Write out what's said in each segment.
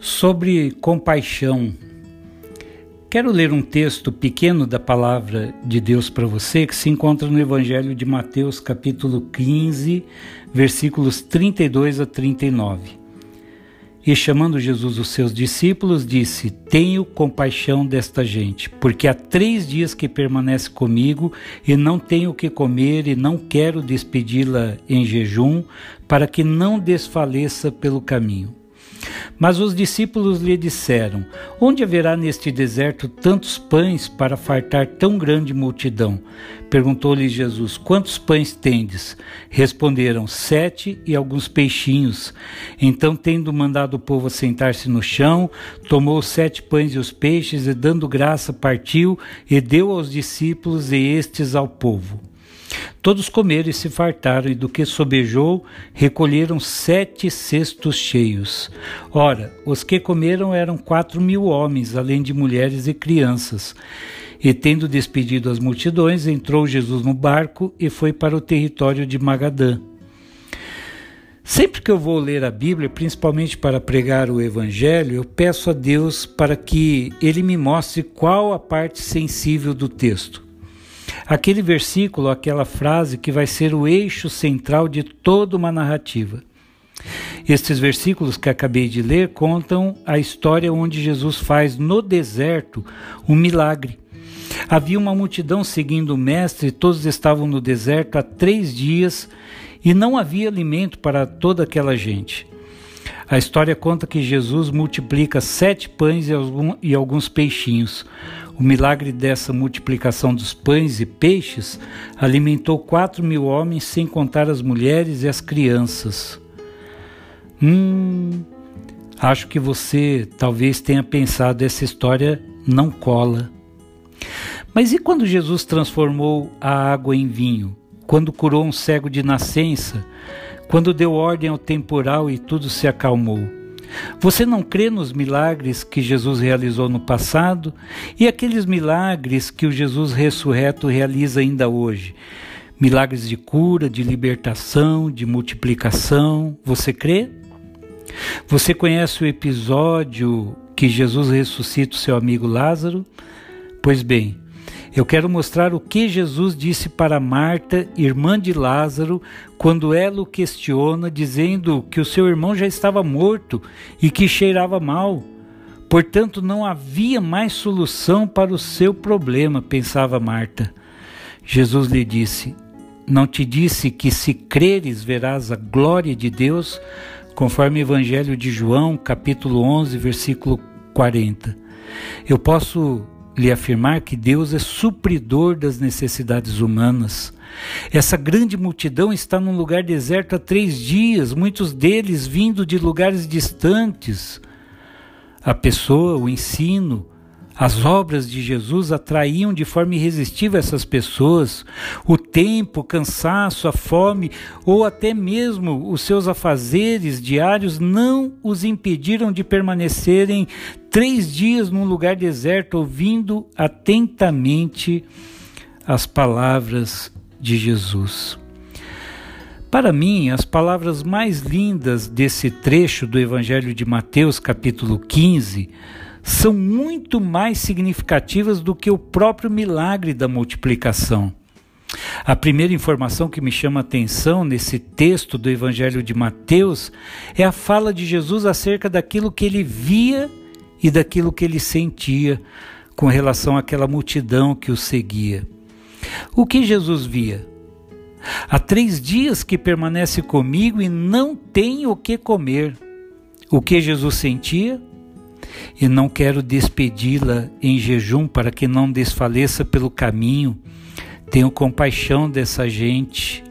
Sobre compaixão. Quero ler um texto pequeno da palavra de Deus para você que se encontra no Evangelho de Mateus, capítulo 15, versículos 32 a 39. E chamando Jesus os seus discípulos, disse: Tenho compaixão desta gente, porque há três dias que permanece comigo e não tenho o que comer e não quero despedi-la em jejum, para que não desfaleça pelo caminho. Mas os discípulos lhe disseram: Onde haverá neste deserto tantos pães para fartar tão grande multidão? Perguntou-lhe Jesus: Quantos pães tendes? Responderam: Sete e alguns peixinhos. Então, tendo mandado o povo sentar-se no chão, tomou os sete pães e os peixes e, dando graça, partiu e deu aos discípulos e estes ao povo. Todos comeram e se fartaram, e do que sobejou, recolheram sete cestos cheios. Ora, os que comeram eram quatro mil homens, além de mulheres e crianças. E tendo despedido as multidões, entrou Jesus no barco e foi para o território de Magadã. Sempre que eu vou ler a Bíblia, principalmente para pregar o Evangelho, eu peço a Deus para que Ele me mostre qual a parte sensível do texto. Aquele versículo, aquela frase que vai ser o eixo central de toda uma narrativa. Estes versículos que acabei de ler contam a história onde Jesus faz no deserto um milagre. Havia uma multidão seguindo o Mestre, todos estavam no deserto há três dias e não havia alimento para toda aquela gente. A história conta que Jesus multiplica sete pães e alguns peixinhos. O milagre dessa multiplicação dos pães e peixes alimentou quatro mil homens, sem contar as mulheres e as crianças. Hum, acho que você talvez tenha pensado essa história não cola. Mas e quando Jesus transformou a água em vinho? Quando curou um cego de nascença? Quando deu ordem ao temporal e tudo se acalmou? Você não crê nos milagres que Jesus realizou no passado e aqueles milagres que o Jesus ressurreto realiza ainda hoje? Milagres de cura, de libertação, de multiplicação. Você crê? Você conhece o episódio que Jesus ressuscita o seu amigo Lázaro? Pois bem, eu quero mostrar o que Jesus disse para Marta, irmã de Lázaro, quando ela o questiona, dizendo que o seu irmão já estava morto e que cheirava mal. Portanto, não havia mais solução para o seu problema, pensava Marta. Jesus lhe disse: Não te disse que se creres verás a glória de Deus, conforme o Evangelho de João, capítulo 11, versículo 40. Eu posso lhe afirmar que Deus é supridor das necessidades humanas. Essa grande multidão está num lugar deserto há três dias, muitos deles vindo de lugares distantes. A pessoa, o ensino, as obras de Jesus atraíam de forma irresistível essas pessoas. O tempo, o cansaço, a fome ou até mesmo os seus afazeres diários não os impediram de permanecerem três dias num lugar deserto, ouvindo atentamente as palavras de Jesus. Para mim, as palavras mais lindas desse trecho do Evangelho de Mateus, capítulo 15, são muito mais significativas do que o próprio milagre da multiplicação. A primeira informação que me chama a atenção nesse texto do Evangelho de Mateus é a fala de Jesus acerca daquilo que ele via e daquilo que ele sentia com relação àquela multidão que o seguia. O que Jesus via? Há três dias que permanece comigo e não tem o que comer. O que Jesus sentia? e não quero despedi-la em jejum para que não desfaleça pelo caminho. Tenho compaixão dessa gente.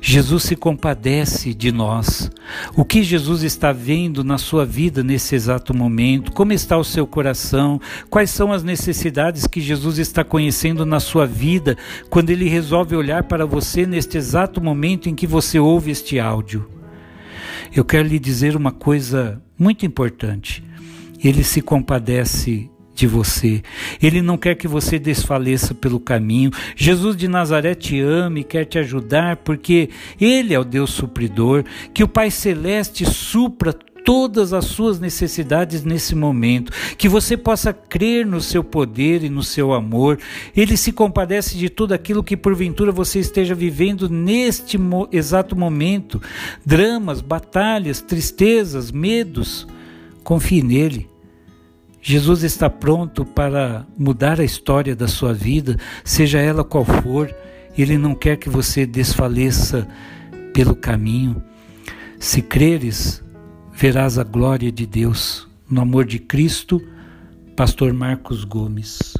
Jesus se compadece de nós. O que Jesus está vendo na sua vida nesse exato momento? Como está o seu coração? Quais são as necessidades que Jesus está conhecendo na sua vida quando ele resolve olhar para você neste exato momento em que você ouve este áudio? Eu quero lhe dizer uma coisa muito importante. Ele se compadece de você. Ele não quer que você desfaleça pelo caminho. Jesus de Nazaré te ama e quer te ajudar porque Ele é o Deus supridor. Que o Pai Celeste supra todas as suas necessidades nesse momento, que você possa crer no seu poder e no seu amor. Ele se compadece de tudo aquilo que porventura você esteja vivendo neste exato momento: dramas, batalhas, tristezas, medos. Confie nele. Jesus está pronto para mudar a história da sua vida, seja ela qual for. Ele não quer que você desfaleça pelo caminho. Se creres, verás a glória de Deus. No amor de Cristo, Pastor Marcos Gomes.